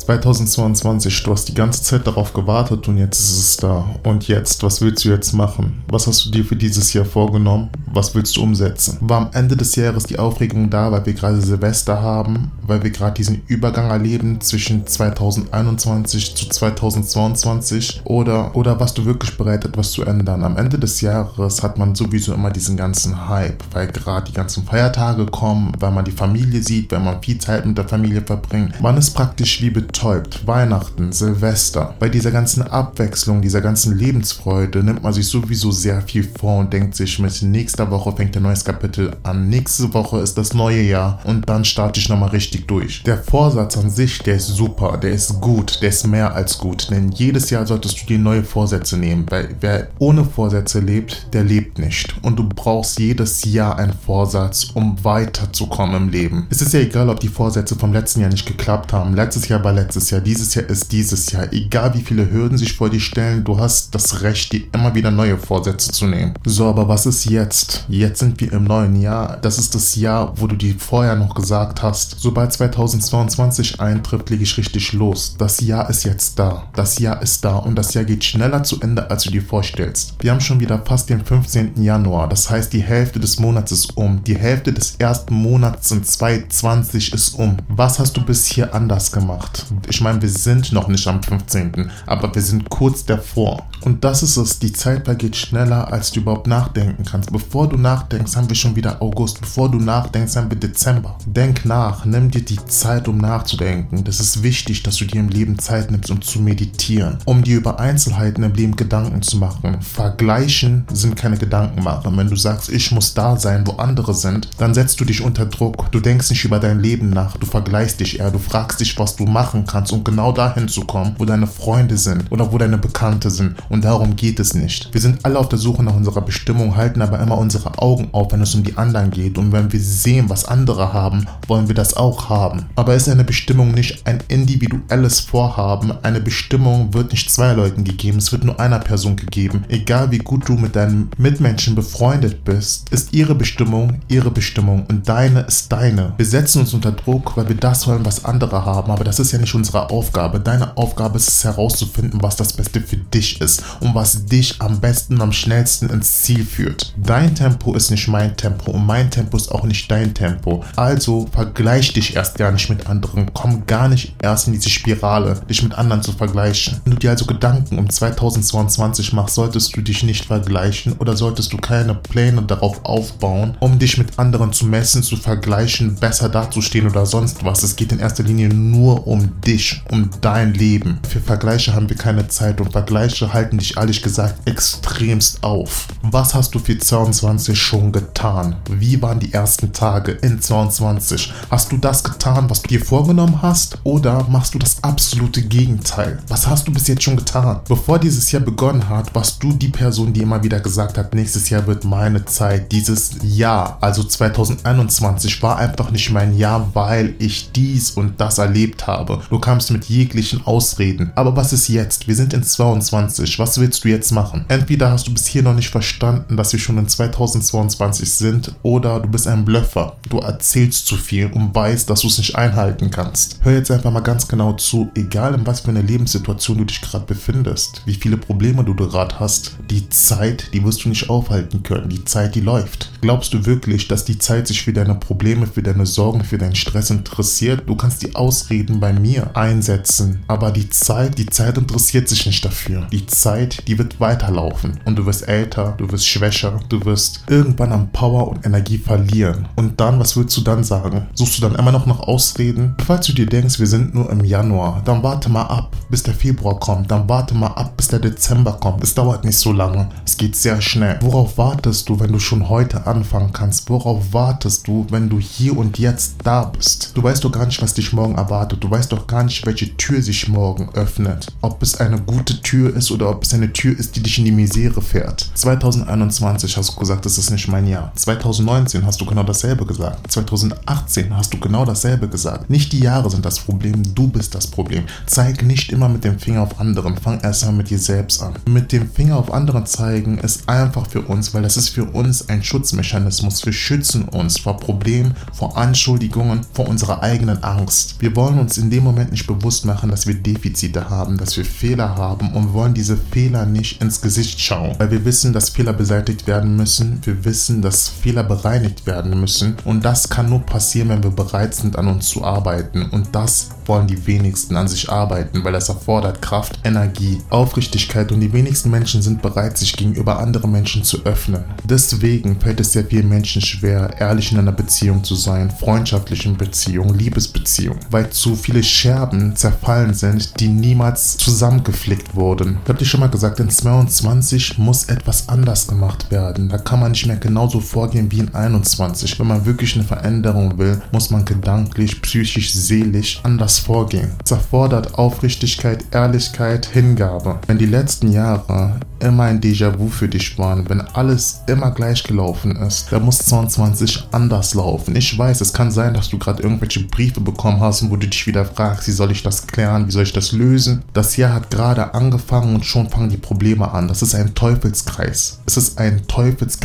2022, du hast die ganze Zeit darauf gewartet und jetzt ist es da. Und jetzt, was willst du jetzt machen? Was hast du dir für dieses Jahr vorgenommen? Was willst du umsetzen? War am Ende des Jahres die Aufregung da, weil wir gerade Silvester haben, weil wir gerade diesen Übergang erleben zwischen 2021 zu 2022 oder, oder was du wirklich bereit, etwas zu ändern? Am Ende des Jahres hat man sowieso immer diesen ganzen Hype, weil gerade die ganzen Feiertage kommen, weil man die Familie sieht, weil man viel Zeit mit der Familie verbringt. Man ist praktisch wie betäubt. Weihnachten, Silvester. Bei dieser ganzen Abwechslung, dieser ganzen Lebensfreude nimmt man sich sowieso sehr viel vor und denkt sich mit nächster Woche fängt ein neues Kapitel an. Nächste Woche ist das neue Jahr und dann starte ich nochmal richtig durch. Der Vorsatz an sich, der ist super, der ist gut, der ist mehr als gut. Denn jedes Jahr solltest du dir neue Vorsätze nehmen, weil wer ohne Vorsätze lebt, der lebt nicht. Und du brauchst jedes Jahr einen Vorsatz, um weiterzukommen im Leben. Es ist ja egal, ob die Vorsätze vom letzten Jahr nicht geklappt haben. Letztes Jahr war letztes Jahr, dieses Jahr ist dieses Jahr. Egal wie viele Hürden sich vor dir stellen, du hast das Recht, dir immer wieder neue Vorsätze zu nehmen. So, aber was ist jetzt? Jetzt sind wir im neuen Jahr. Das ist das Jahr, wo du dir vorher noch gesagt hast, sobald 2022 eintrifft, lege ich richtig los. Das Jahr ist jetzt da. Das Jahr ist da und das Jahr geht schneller zu Ende, als du dir vorstellst. Wir haben schon wieder fast den 15. Januar. Das heißt, die Hälfte des Monats ist um. Die Hälfte des ersten Monats in 2020 ist um. Was hast du bis hier anders gemacht? Ich meine, wir sind noch nicht am 15., aber wir sind kurz davor. Und das ist es, die Zeit vergeht schneller, als du überhaupt nachdenken kannst. Bevor du nachdenkst, haben wir schon wieder August. Bevor du nachdenkst, haben wir Dezember. Denk nach, nimm dir die Zeit, um nachzudenken. Das ist wichtig, dass du dir im Leben Zeit nimmst, um zu meditieren, um dir über Einzelheiten im Leben Gedanken zu machen. Vergleichen sind keine Gedanken machen. Wenn du sagst, ich muss da sein, wo andere sind, dann setzt du dich unter Druck. Du denkst nicht über dein Leben nach, du vergleichst dich eher, du fragst dich, was du machen kannst, um genau dahin zu kommen, wo deine Freunde sind oder wo deine Bekannte sind. Und darum geht es nicht. Wir sind alle auf der Suche nach unserer Bestimmung, halten aber immer unsere Augen auf, wenn es um die anderen geht. Und wenn wir sehen, was andere haben, wollen wir das auch haben. Aber ist eine Bestimmung nicht ein individuelles Vorhaben? Eine Bestimmung wird nicht zwei Leuten gegeben, es wird nur einer Person gegeben. Egal wie gut du mit deinen Mitmenschen befreundet bist, ist ihre Bestimmung ihre Bestimmung und deine ist deine. Wir setzen uns unter Druck, weil wir das wollen, was andere haben, aber das ist ja nicht unsere Aufgabe. Deine Aufgabe ist es herauszufinden, was das Beste für dich ist und was dich am besten, am schnellsten ins Ziel führt. Dein Tempo ist nicht mein Tempo und mein Tempo ist auch nicht dein Tempo. Also vergleich dich erst gar nicht mit anderen. Komm gar nicht erst in diese Spirale, dich mit anderen zu vergleichen. Wenn du dir also Gedanken um 2022 machst, solltest du dich nicht vergleichen oder solltest du keine Pläne darauf aufbauen, um dich mit anderen zu messen, zu vergleichen, besser dazustehen oder sonst was. Es geht in erster Linie nur um dich, um dein Leben. Für Vergleiche haben wir keine Zeit und Vergleiche halten dich ehrlich gesagt extremst auf. Was hast du für 22 schon getan? Wie waren die ersten Tage in 22? Hast du das getan, was du dir vorgenommen hast? Oder machst du das absolute Gegenteil? Was hast du bis jetzt schon getan? Bevor dieses Jahr begonnen hat, warst du die Person, die immer wieder gesagt hat, nächstes Jahr wird meine Zeit. Dieses Jahr, also 2021, war einfach nicht mein Jahr, weil ich dies und das erlebt habe. Du kamst mit jeglichen Ausreden. Aber was ist jetzt? Wir sind in 22. Was willst du jetzt machen? Entweder hast du bis hier noch nicht verstanden, dass wir schon in 2022 sind, oder du bist ein Blöffer. Du erzählst zu viel und weißt, dass du es nicht einhalten kannst. Hör jetzt einfach mal ganz genau zu, egal in was für einer Lebenssituation du dich gerade befindest, wie viele Probleme du gerade hast, die Zeit, die wirst du nicht aufhalten können. Die Zeit, die läuft. Glaubst du wirklich, dass die Zeit sich für deine Probleme, für deine Sorgen, für deinen Stress interessiert? Du kannst die Ausreden bei mir einsetzen, aber die Zeit, die Zeit interessiert sich nicht dafür. Die Zeit, die wird weiterlaufen und du wirst älter, du wirst schwächer, du wirst irgendwann an Power und Energie verlieren. Und dann, was willst du dann sagen? Suchst du dann immer noch nach Ausreden? Falls du dir denkst, wir sind nur im Januar, dann warte mal ab, bis der Februar kommt, dann warte mal ab, bis der Dezember kommt. Es dauert nicht so lange, es geht sehr schnell. Worauf wartest du, wenn du schon heute anfangen kannst? Worauf wartest du, wenn du hier und jetzt da bist? Du weißt doch gar nicht, was dich morgen erwartet. Du weißt doch gar nicht, welche Tür sich morgen öffnet. Ob es eine gute Tür ist oder ob es eine Tür ist, die dich in die Misere fährt. 2021 hast du gesagt, gesagt, das ist nicht mein Jahr. 2019 hast du genau dasselbe gesagt. 2018 hast du genau dasselbe gesagt. Nicht die Jahre sind das Problem, du bist das Problem. Zeig nicht immer mit dem Finger auf anderen. Fang erstmal mit dir selbst an. Mit dem Finger auf anderen zeigen ist einfach für uns, weil das ist für uns ein Schutzmechanismus. Wir schützen uns vor Problemen, vor Anschuldigungen, vor unserer eigenen Angst. Wir wollen uns in dem Moment nicht bewusst machen, dass wir Defizite haben, dass wir Fehler haben und wollen diese Fehler nicht ins Gesicht schauen, weil wir wissen, dass Fehler beseitigt werden müssen. Wir wissen, dass Fehler bereinigt werden müssen und das kann nur passieren, wenn wir bereit sind, an uns zu arbeiten und das wollen die wenigsten an sich arbeiten, weil das erfordert Kraft, Energie, Aufrichtigkeit und die wenigsten Menschen sind bereit, sich gegenüber anderen Menschen zu öffnen. Deswegen fällt es sehr vielen Menschen schwer, ehrlich in einer Beziehung zu sein, freundschaftlichen Beziehung, Liebesbeziehung, weil zu viele Scherben zerfallen sind, die niemals zusammengeflickt wurden. Ich habe dir schon mal gesagt, in 22 muss etwas anders gemacht werden. Da kann man nicht mehr genauso vorgehen wie in 21. Wenn man wirklich eine Veränderung will, muss man gedanklich, psychisch, seelisch anders vorgehen. Es erfordert Aufrichtigkeit, Ehrlichkeit, Hingabe. Wenn die letzten Jahre immer ein Déjà-vu für dich waren, wenn alles immer gleich gelaufen ist, dann muss 22 anders laufen. Ich weiß, es kann sein, dass du gerade irgendwelche Briefe bekommen hast, wo du dich wieder fragst, wie soll ich das klären, wie soll ich das lösen. Das Jahr hat gerade angefangen und schon fangen die Probleme an. Das ist ein Teufelskreis. Es ist ein Teufelskreis,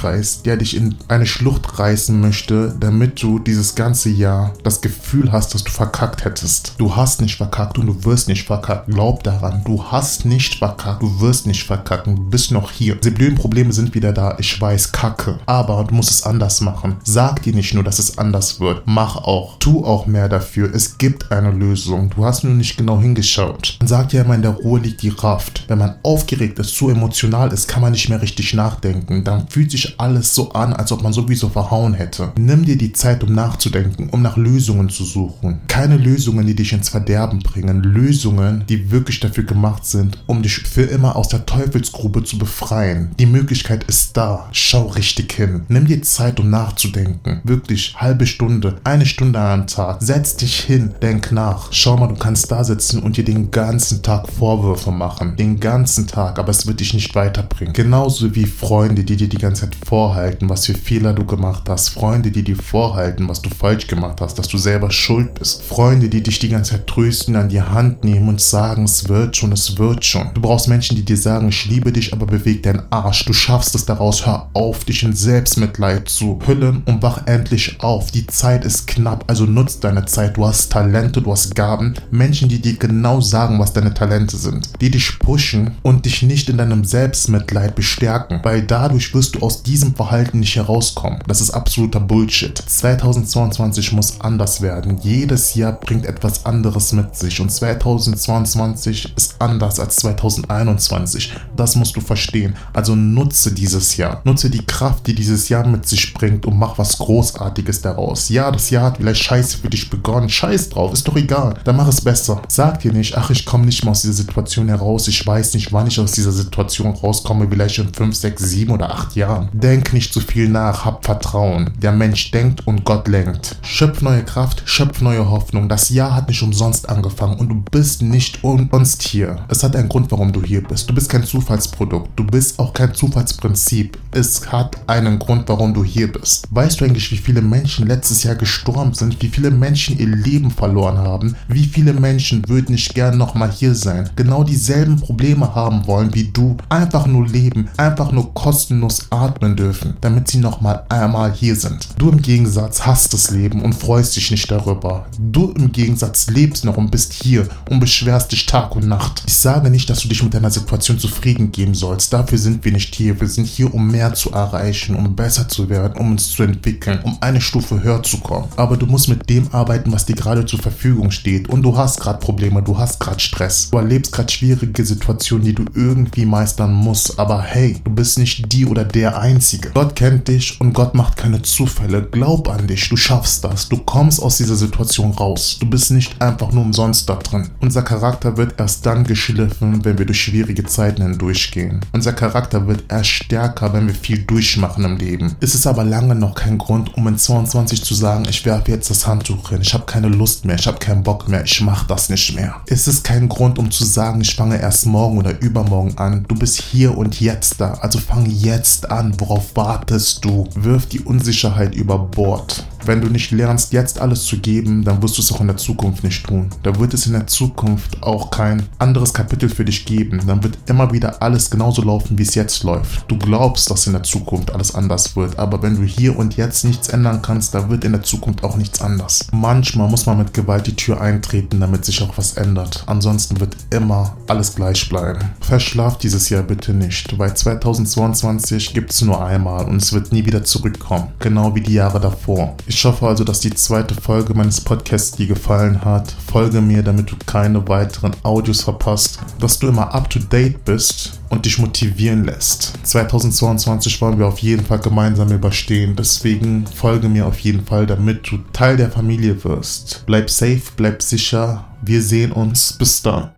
der dich in eine Schlucht reißen möchte, damit du dieses ganze Jahr das Gefühl hast, dass du verkackt hättest. Du hast nicht verkackt und du wirst nicht verkackt. Glaub daran, du hast nicht verkackt, du wirst nicht verkacken, du bist noch hier. Die blöden Probleme sind wieder da, ich weiß, kacke. Aber du musst es anders machen. Sag dir nicht nur, dass es anders wird. Mach auch. Tu auch mehr dafür. Es gibt eine Lösung. Du hast nur nicht genau hingeschaut. Man sagt ja immer, in der Ruhe liegt die Kraft. Wenn man aufgeregt ist, zu emotional ist, kann man nicht mehr richtig nachdenken. Dann fühlt sich alles so an, als ob man sowieso verhauen hätte. Nimm dir die Zeit, um nachzudenken, um nach Lösungen zu suchen. Keine Lösungen, die dich ins Verderben bringen. Lösungen, die wirklich dafür gemacht sind, um dich für immer aus der Teufelsgrube zu befreien. Die Möglichkeit ist da. Schau richtig hin. Nimm dir Zeit, um nachzudenken. Wirklich halbe Stunde, eine Stunde am Tag. Setz dich hin, denk nach. Schau mal, du kannst da sitzen und dir den ganzen Tag Vorwürfe machen. Den ganzen Tag, aber es wird dich nicht weiterbringen. Genauso wie Freunde, die dir die ganze Zeit vorhalten, was für Fehler du gemacht hast. Freunde, die dir vorhalten, was du falsch gemacht hast, dass du selber schuld bist. Freunde, die dich die ganze Zeit trösten, an die Hand nehmen und sagen, es wird schon, es wird schon. Du brauchst Menschen, die dir sagen, ich liebe dich, aber beweg deinen Arsch. Du schaffst es daraus. Hör auf, dich in Selbstmitleid zu hüllen und wach endlich auf. Die Zeit ist knapp, also nutz deine Zeit. Du hast Talente, du hast Gaben. Menschen, die dir genau sagen, was deine Talente sind. Die dich pushen und dich nicht in deinem Selbstmitleid bestärken. Weil dadurch wirst du aus diesem Verhalten nicht herauskommen. Das ist absoluter Bullshit. 2022 muss anders werden. Jedes Jahr bringt etwas anderes mit sich. Und 2022 ist anders als 2021. Das musst du verstehen. Also nutze dieses Jahr. Nutze die Kraft, die dieses Jahr mit sich bringt und mach was Großartiges daraus. Ja, das Jahr hat vielleicht scheiße für dich begonnen. Scheiß drauf, ist doch egal. Dann mach es besser. Sag dir nicht, ach, ich komme nicht mehr aus dieser Situation heraus. Ich weiß nicht, wann ich aus dieser Situation rauskomme. Vielleicht in 5, 6, 7 oder 8 Jahren. Denk nicht zu viel nach. Hab Vertrauen. Der Mensch denkt und Gott lenkt. Schöpf neue Kraft, schöpf neue Hoffnung. Das Jahr hat nicht umsonst angefangen und du bist nicht umsonst hier. Es hat einen Grund, warum du hier bist. Du bist kein Zufallsprodukt. Du bist auch kein Zufallsprinzip. Es hat einen Grund, warum du hier bist. Weißt du eigentlich, wie viele Menschen letztes Jahr gestorben sind? Wie viele Menschen ihr Leben verloren haben? Wie viele Menschen würden nicht gern nochmal hier sein? Genau dieselben Probleme haben wollen wie du. Einfach nur leben. Einfach nur kostenlos atmen dürfen, damit sie nochmal einmal hier sind. Du im Gegensatz hast das Leben und freust dich nicht darüber. Du im Gegensatz lebst noch und bist hier und beschwerst dich Tag und Nacht. Ich sage nicht, dass du dich mit deiner Situation zufrieden geben sollst. Dafür sind wir nicht hier. Wir sind hier, um mehr zu erreichen, um besser zu werden, um uns zu entwickeln, um eine Stufe höher zu kommen. Aber du musst mit dem arbeiten, was dir gerade zur Verfügung steht. Und du hast gerade Probleme, du hast gerade Stress. Du erlebst gerade schwierige Situationen, die du irgendwie meistern musst. Aber hey, du bist nicht die oder der Einzige. Gott kennt dich und Gott macht keine Zufälle. Glaub an dich, du schaffst das. Du kommst aus dieser Situation raus. Du bist nicht einfach nur umsonst da drin. Unser Charakter wird erst dann geschliffen, wenn wir durch schwierige Zeiten hindurchgehen. Unser Charakter wird erst stärker, wenn wir viel durchmachen im Leben. Es ist aber lange noch kein Grund, um in 22 zu sagen, ich werfe jetzt das Handtuch hin, ich habe keine Lust mehr, ich habe keinen Bock mehr, ich mache das nicht mehr. Es ist kein Grund, um zu sagen, ich fange erst morgen oder übermorgen an. Du bist hier und jetzt da, also fang jetzt an. Worauf wartest du? Wirf die Unsicherheit über Bord. Wenn du nicht lernst, jetzt alles zu geben, dann wirst du es auch in der Zukunft nicht tun. Da wird es in der Zukunft auch kein anderes Kapitel für dich geben. Dann wird immer wieder alles genauso laufen, wie es jetzt läuft. Du glaubst, dass in der Zukunft alles anders wird, aber wenn du hier und jetzt nichts ändern kannst, da wird in der Zukunft auch nichts anders. Manchmal muss man mit Gewalt die Tür eintreten, damit sich auch was ändert. Ansonsten wird immer alles gleich bleiben. Verschlaf dieses Jahr bitte nicht, weil 2022 gibt es nur einmal und es wird nie wieder zurückkommen. Genau wie die Jahre davor. Ich hoffe also, dass die zweite Folge meines Podcasts dir gefallen hat. Folge mir, damit du keine weiteren Audios verpasst, dass du immer up to date bist und dich motivieren lässt. 2022 wollen wir auf jeden Fall gemeinsam überstehen. Deswegen folge mir auf jeden Fall, damit du Teil der Familie wirst. Bleib safe, bleib sicher. Wir sehen uns. Bis dann.